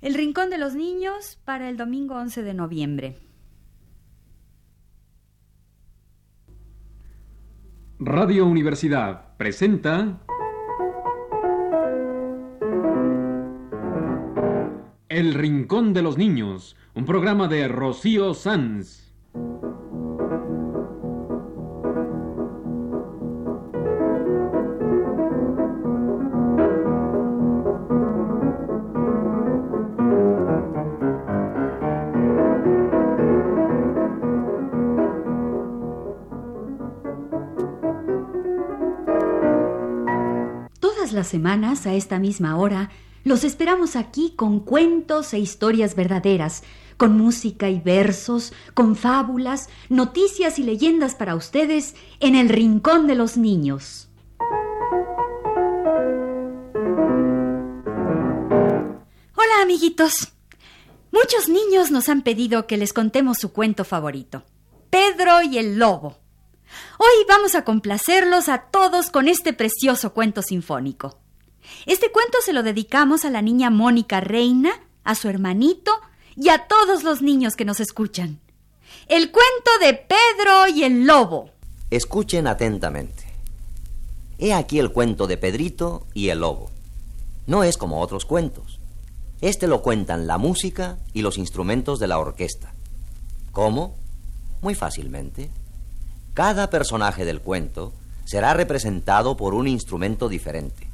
El Rincón de los Niños para el domingo 11 de noviembre. Radio Universidad presenta El Rincón de los Niños, un programa de Rocío Sanz. Semanas, a esta misma hora, los esperamos aquí con cuentos e historias verdaderas, con música y versos, con fábulas, noticias y leyendas para ustedes en el Rincón de los Niños. Hola amiguitos. Muchos niños nos han pedido que les contemos su cuento favorito, Pedro y el Lobo. Hoy vamos a complacerlos a todos con este precioso cuento sinfónico. Este cuento se lo dedicamos a la niña Mónica Reina, a su hermanito y a todos los niños que nos escuchan. El cuento de Pedro y el Lobo. Escuchen atentamente. He aquí el cuento de Pedrito y el Lobo. No es como otros cuentos. Este lo cuentan la música y los instrumentos de la orquesta. ¿Cómo? Muy fácilmente. Cada personaje del cuento será representado por un instrumento diferente.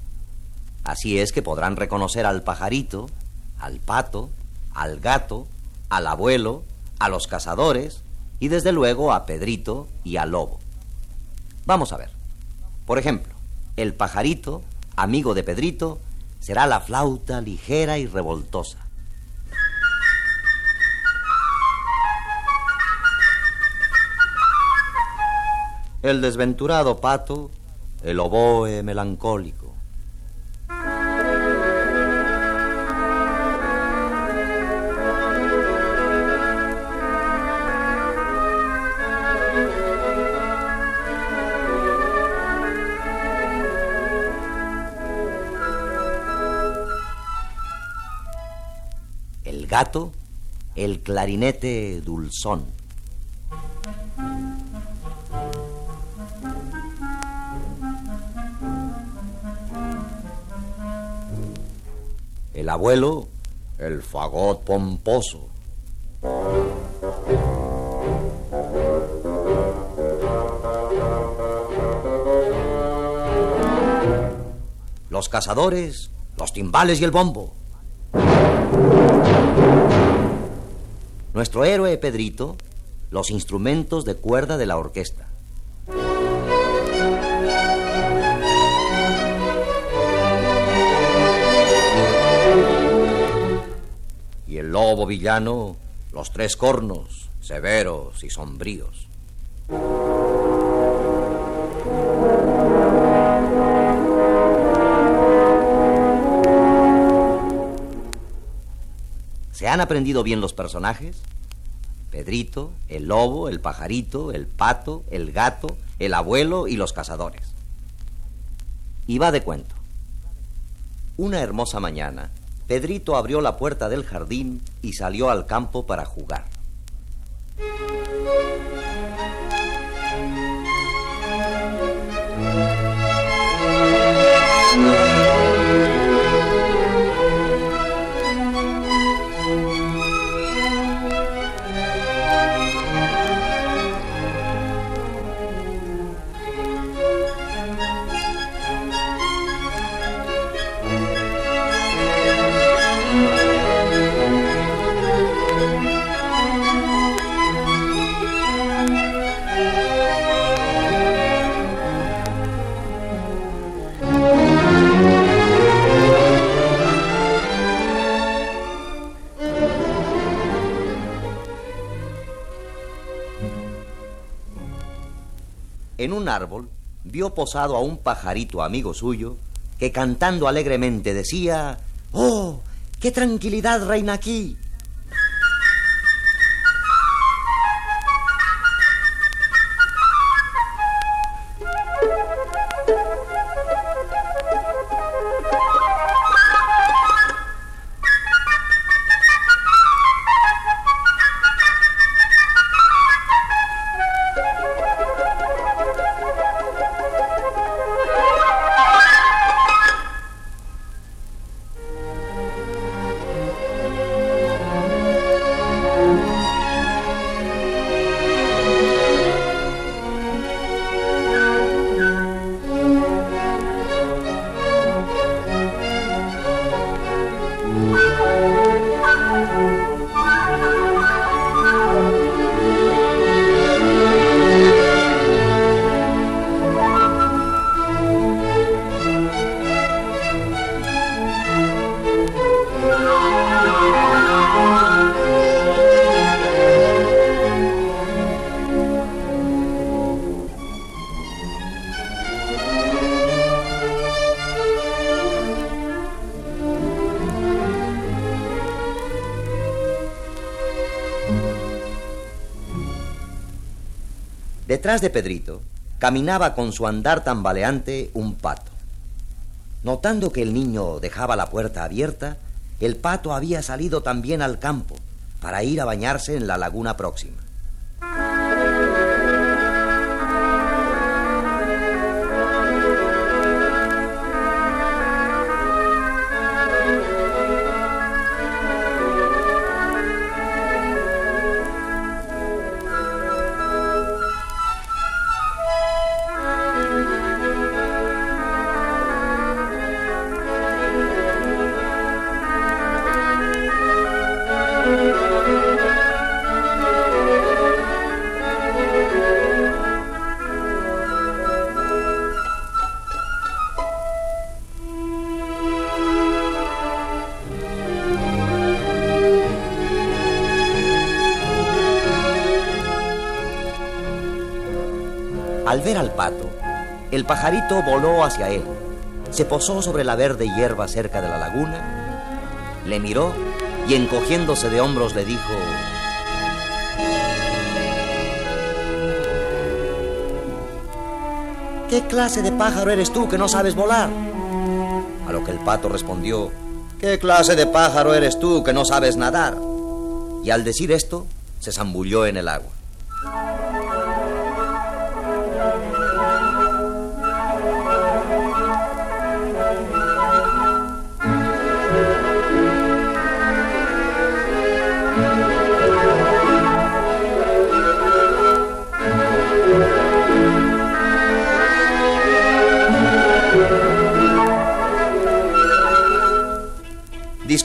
Así es que podrán reconocer al pajarito, al pato, al gato, al abuelo, a los cazadores y desde luego a Pedrito y al lobo. Vamos a ver. Por ejemplo, el pajarito, amigo de Pedrito, será la flauta ligera y revoltosa. El desventurado pato, el oboe melancólico. El gato, el clarinete dulzón. El abuelo, el fagot pomposo. Los cazadores, los timbales y el bombo. Nuestro héroe Pedrito, los instrumentos de cuerda de la orquesta. El lobo villano, los tres cornos, severos y sombríos. ¿Se han aprendido bien los personajes? Pedrito, el lobo, el pajarito, el pato, el gato, el abuelo y los cazadores. Y va de cuento. Una hermosa mañana, Pedrito abrió la puerta del jardín y salió al campo para jugar. En un árbol vio posado a un pajarito amigo suyo que cantando alegremente decía, ¡Oh, qué tranquilidad reina aquí! De Pedrito caminaba con su andar tambaleante un pato. Notando que el niño dejaba la puerta abierta, el pato había salido también al campo para ir a bañarse en la laguna próxima. Al ver al pato, el pajarito voló hacia él, se posó sobre la verde hierba cerca de la laguna, le miró y encogiéndose de hombros le dijo, ¿Qué clase de pájaro eres tú que no sabes volar? A lo que el pato respondió, ¿qué clase de pájaro eres tú que no sabes nadar? Y al decir esto, se zambulló en el agua.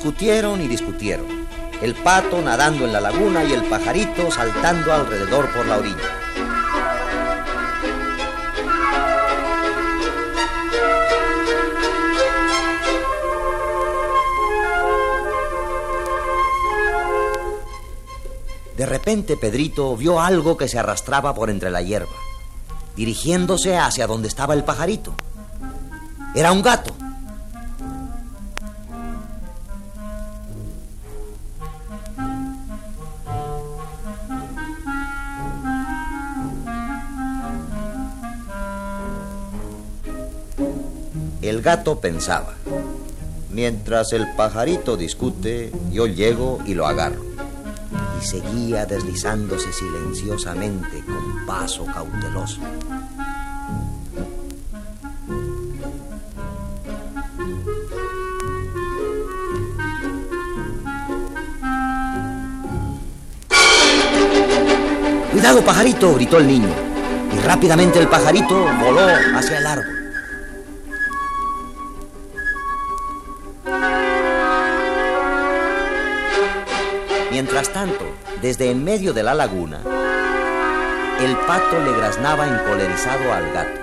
Discutieron y discutieron. El pato nadando en la laguna y el pajarito saltando alrededor por la orilla. De repente Pedrito vio algo que se arrastraba por entre la hierba, dirigiéndose hacia donde estaba el pajarito. Era un gato. El gato pensaba, mientras el pajarito discute, yo llego y lo agarro. Y seguía deslizándose silenciosamente con paso cauteloso. Cuidado, pajarito, gritó el niño. Y rápidamente el pajarito voló hacia el árbol. Mientras tanto, desde en medio de la laguna, el pato le graznaba encolerizado al gato.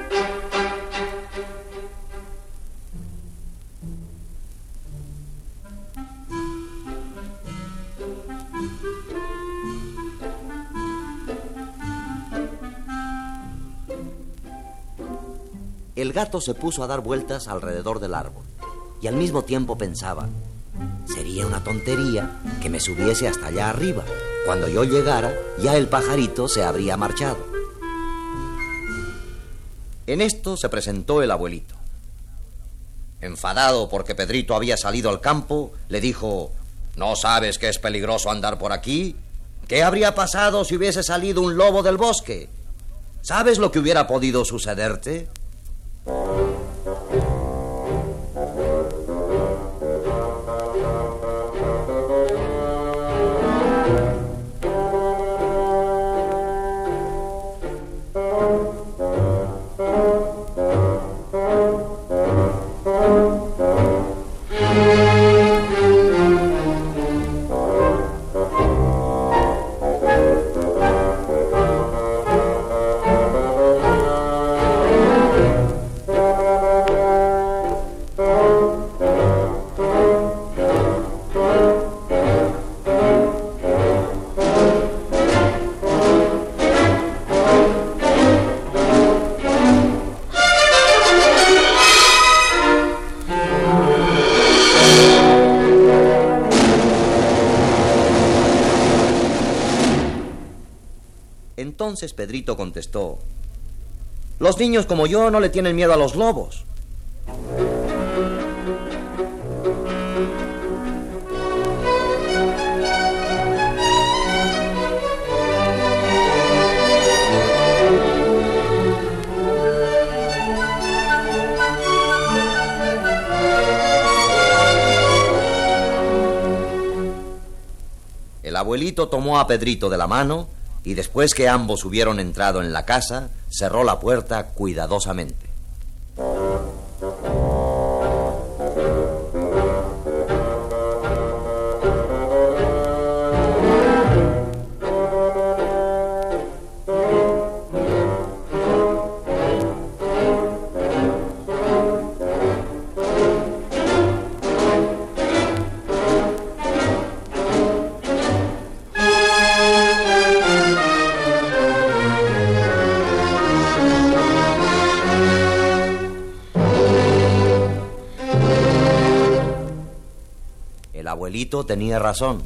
El gato se puso a dar vueltas alrededor del árbol y al mismo tiempo pensaba, sería una tontería que me subiese hasta allá arriba. Cuando yo llegara, ya el pajarito se habría marchado. En esto se presentó el abuelito. Enfadado porque Pedrito había salido al campo, le dijo, ¿no sabes que es peligroso andar por aquí? ¿Qué habría pasado si hubiese salido un lobo del bosque? ¿Sabes lo que hubiera podido sucederte? Entonces Pedrito contestó, Los niños como yo no le tienen miedo a los lobos. El abuelito tomó a Pedrito de la mano y después que ambos hubieron entrado en la casa, cerró la puerta cuidadosamente. Tenía razón,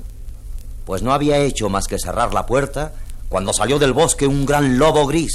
pues no había hecho más que cerrar la puerta cuando salió del bosque un gran lobo gris.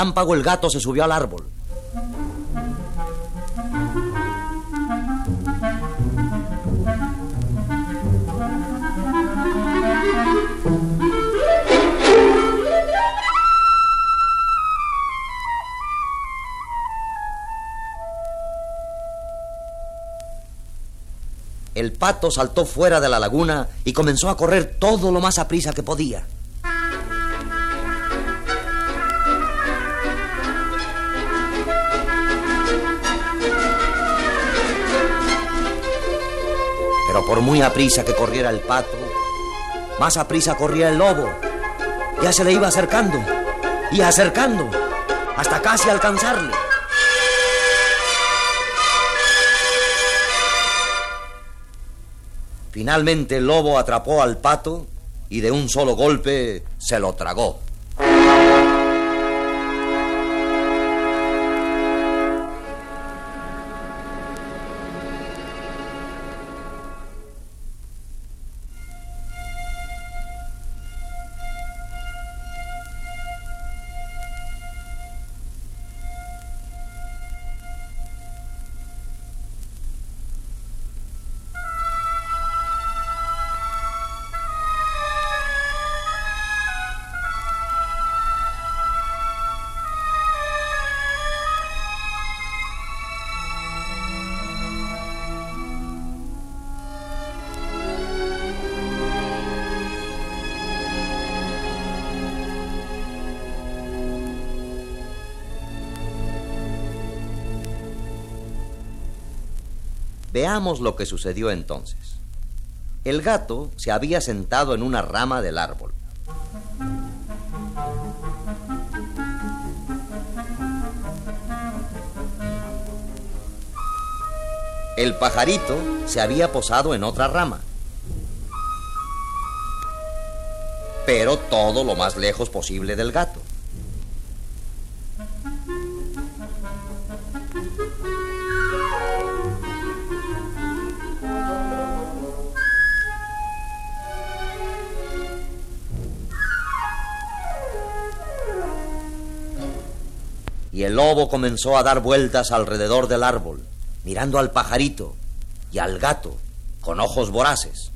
Relámpago el gato se subió al árbol. El pato saltó fuera de la laguna y comenzó a correr todo lo más a prisa que podía. Por muy aprisa que corriera el pato, más aprisa corría el lobo. Ya se le iba acercando y acercando hasta casi alcanzarle. Finalmente el lobo atrapó al pato y de un solo golpe se lo tragó. Veamos lo que sucedió entonces. El gato se había sentado en una rama del árbol. El pajarito se había posado en otra rama. Pero todo lo más lejos posible del gato. Lobo comenzó a dar vueltas alrededor del árbol, mirando al pajarito y al gato con ojos voraces.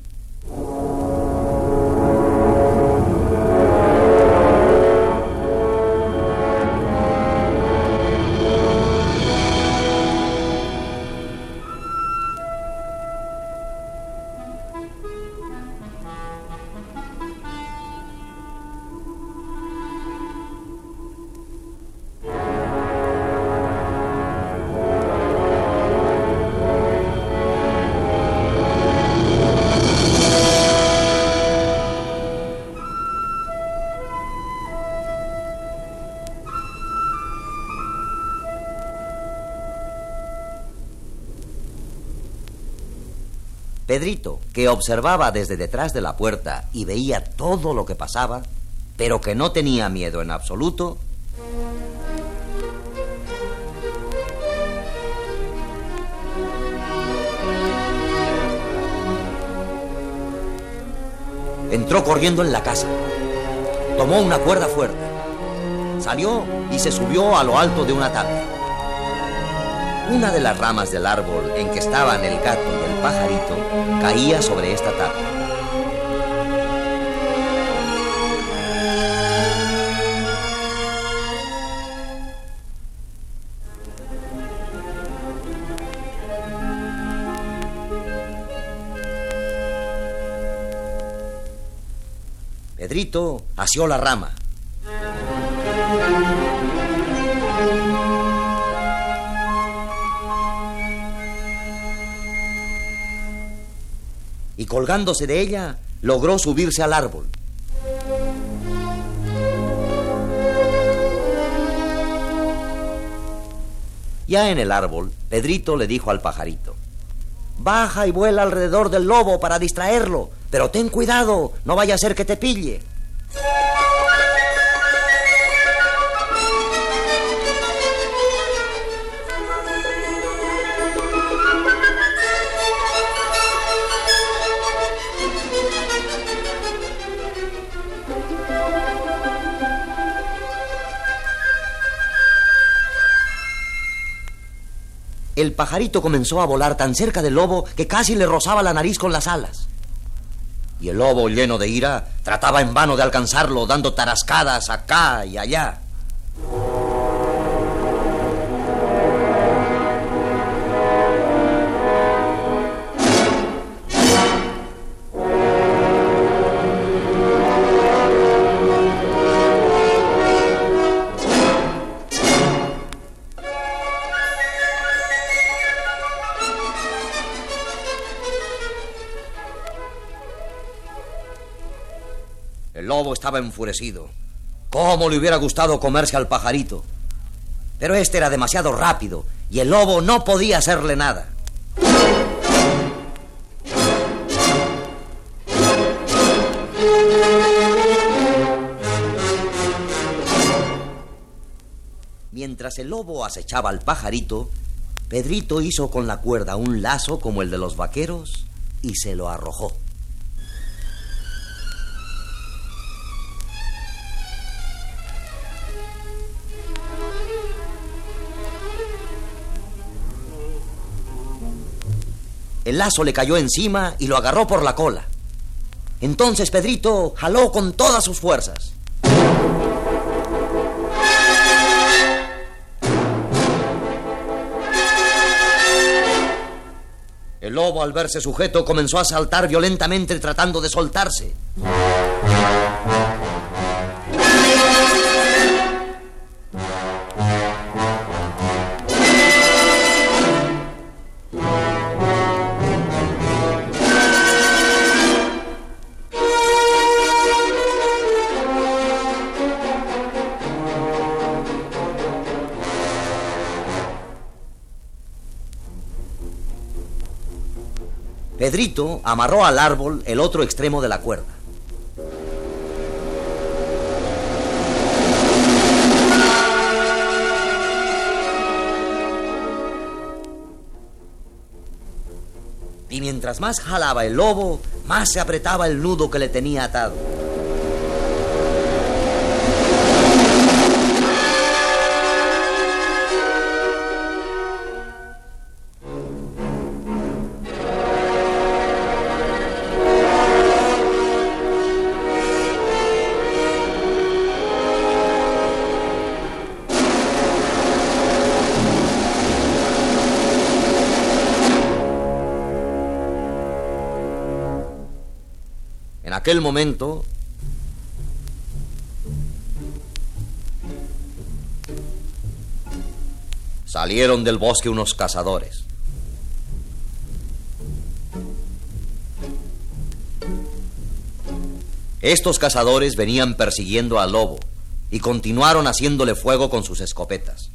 Pedrito, que observaba desde detrás de la puerta y veía todo lo que pasaba, pero que no tenía miedo en absoluto, entró corriendo en la casa. Tomó una cuerda fuerte. Salió y se subió a lo alto de una tabla. Una de las ramas del árbol en que estaban el gato y el pajarito caía sobre esta tabla. Pedrito asió la rama. Colgándose de ella, logró subirse al árbol. Ya en el árbol, Pedrito le dijo al pajarito, Baja y vuela alrededor del lobo para distraerlo, pero ten cuidado, no vaya a ser que te pille. El pajarito comenzó a volar tan cerca del lobo que casi le rozaba la nariz con las alas. Y el lobo, lleno de ira, trataba en vano de alcanzarlo, dando tarascadas acá y allá. El lobo estaba enfurecido. ¿Cómo le hubiera gustado comerse al pajarito? Pero este era demasiado rápido y el lobo no podía hacerle nada. Mientras el lobo acechaba al pajarito, Pedrito hizo con la cuerda un lazo como el de los vaqueros y se lo arrojó. El lazo le cayó encima y lo agarró por la cola. Entonces Pedrito jaló con todas sus fuerzas. El lobo, al verse sujeto, comenzó a saltar violentamente tratando de soltarse. Amarró al árbol el otro extremo de la cuerda. Y mientras más jalaba el lobo, más se apretaba el nudo que le tenía atado. Aquel momento, salieron del bosque unos cazadores. Estos cazadores venían persiguiendo al lobo y continuaron haciéndole fuego con sus escopetas.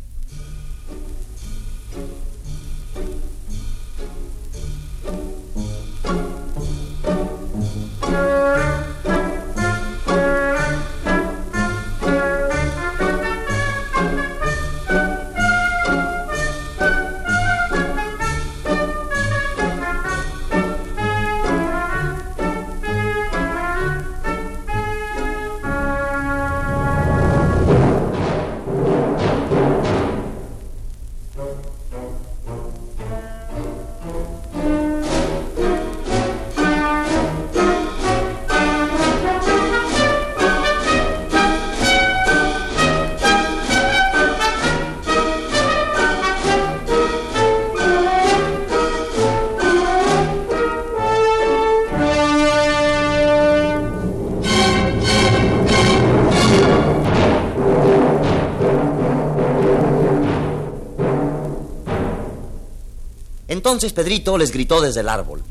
Entonces Pedrito les gritó desde el árbol.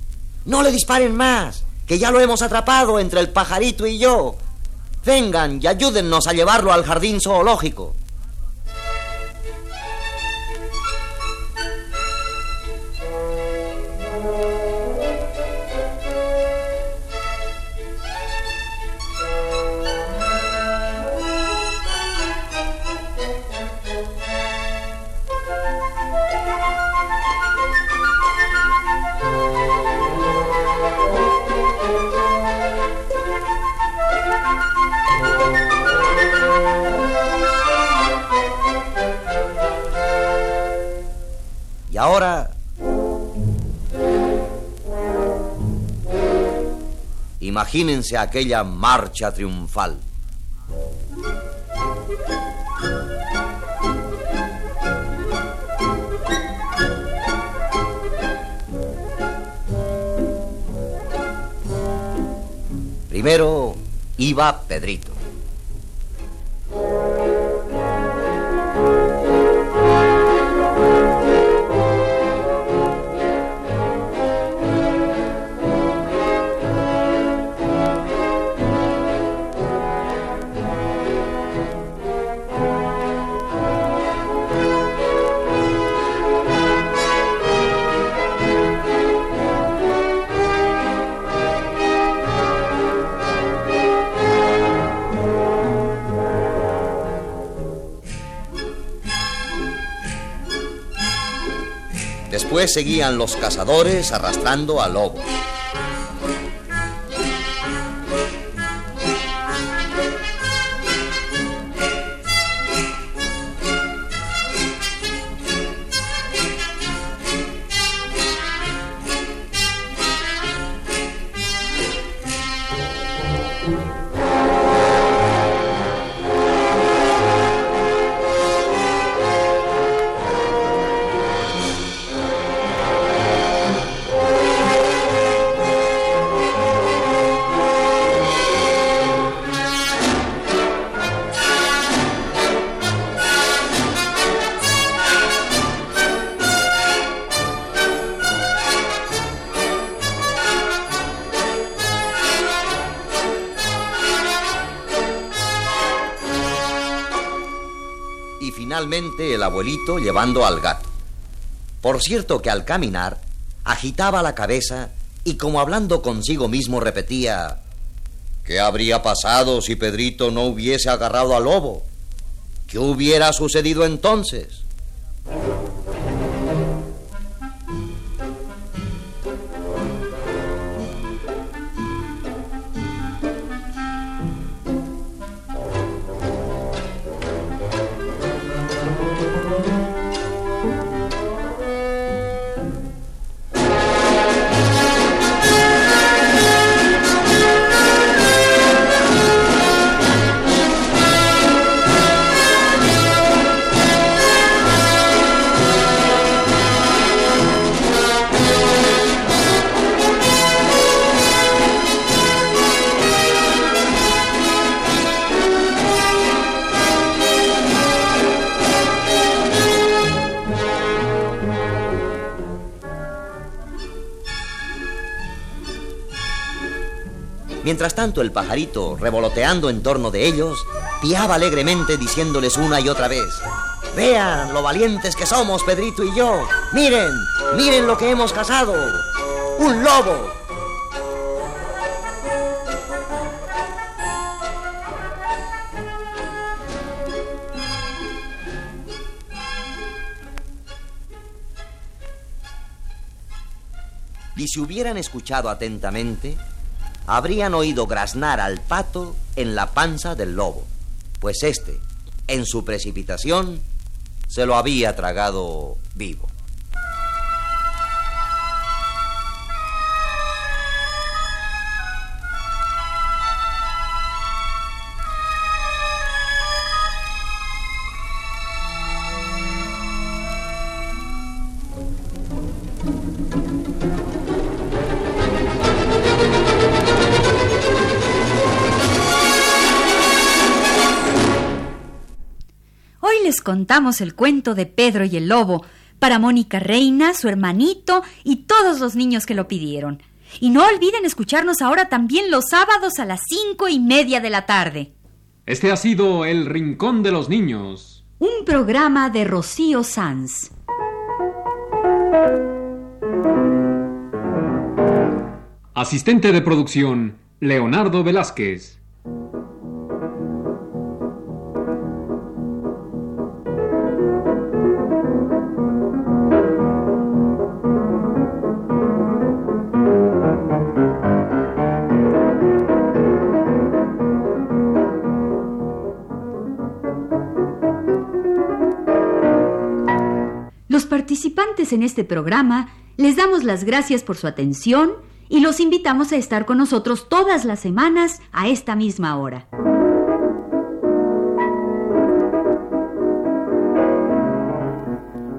No le disparen más, que ya lo hemos atrapado entre el pajarito y yo. Vengan y ayúdennos a llevarlo al jardín zoológico. Imagínense aquella marcha triunfal. Primero iba Pedrito. Después seguían los cazadores arrastrando al lobo. Y finalmente el abuelito llevando al gato. Por cierto que al caminar agitaba la cabeza y como hablando consigo mismo repetía, ¿qué habría pasado si Pedrito no hubiese agarrado al lobo? ¿Qué hubiera sucedido entonces? Mientras tanto, el pajarito, revoloteando en torno de ellos, piaba alegremente diciéndoles una y otra vez, Vean lo valientes que somos, Pedrito y yo. Miren, miren lo que hemos cazado. Un lobo. Y si hubieran escuchado atentamente, habrían oído graznar al pato en la panza del lobo, pues éste, en su precipitación, se lo había tragado vivo. Contamos el cuento de Pedro y el Lobo para Mónica Reina, su hermanito y todos los niños que lo pidieron. Y no olviden escucharnos ahora también los sábados a las cinco y media de la tarde. Este ha sido El Rincón de los Niños. Un programa de Rocío Sanz. Asistente de producción, Leonardo Velázquez. En este programa les damos las gracias por su atención y los invitamos a estar con nosotros todas las semanas a esta misma hora.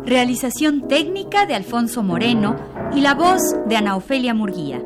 Realización técnica de Alfonso Moreno y la voz de Ana Ofelia Murguía.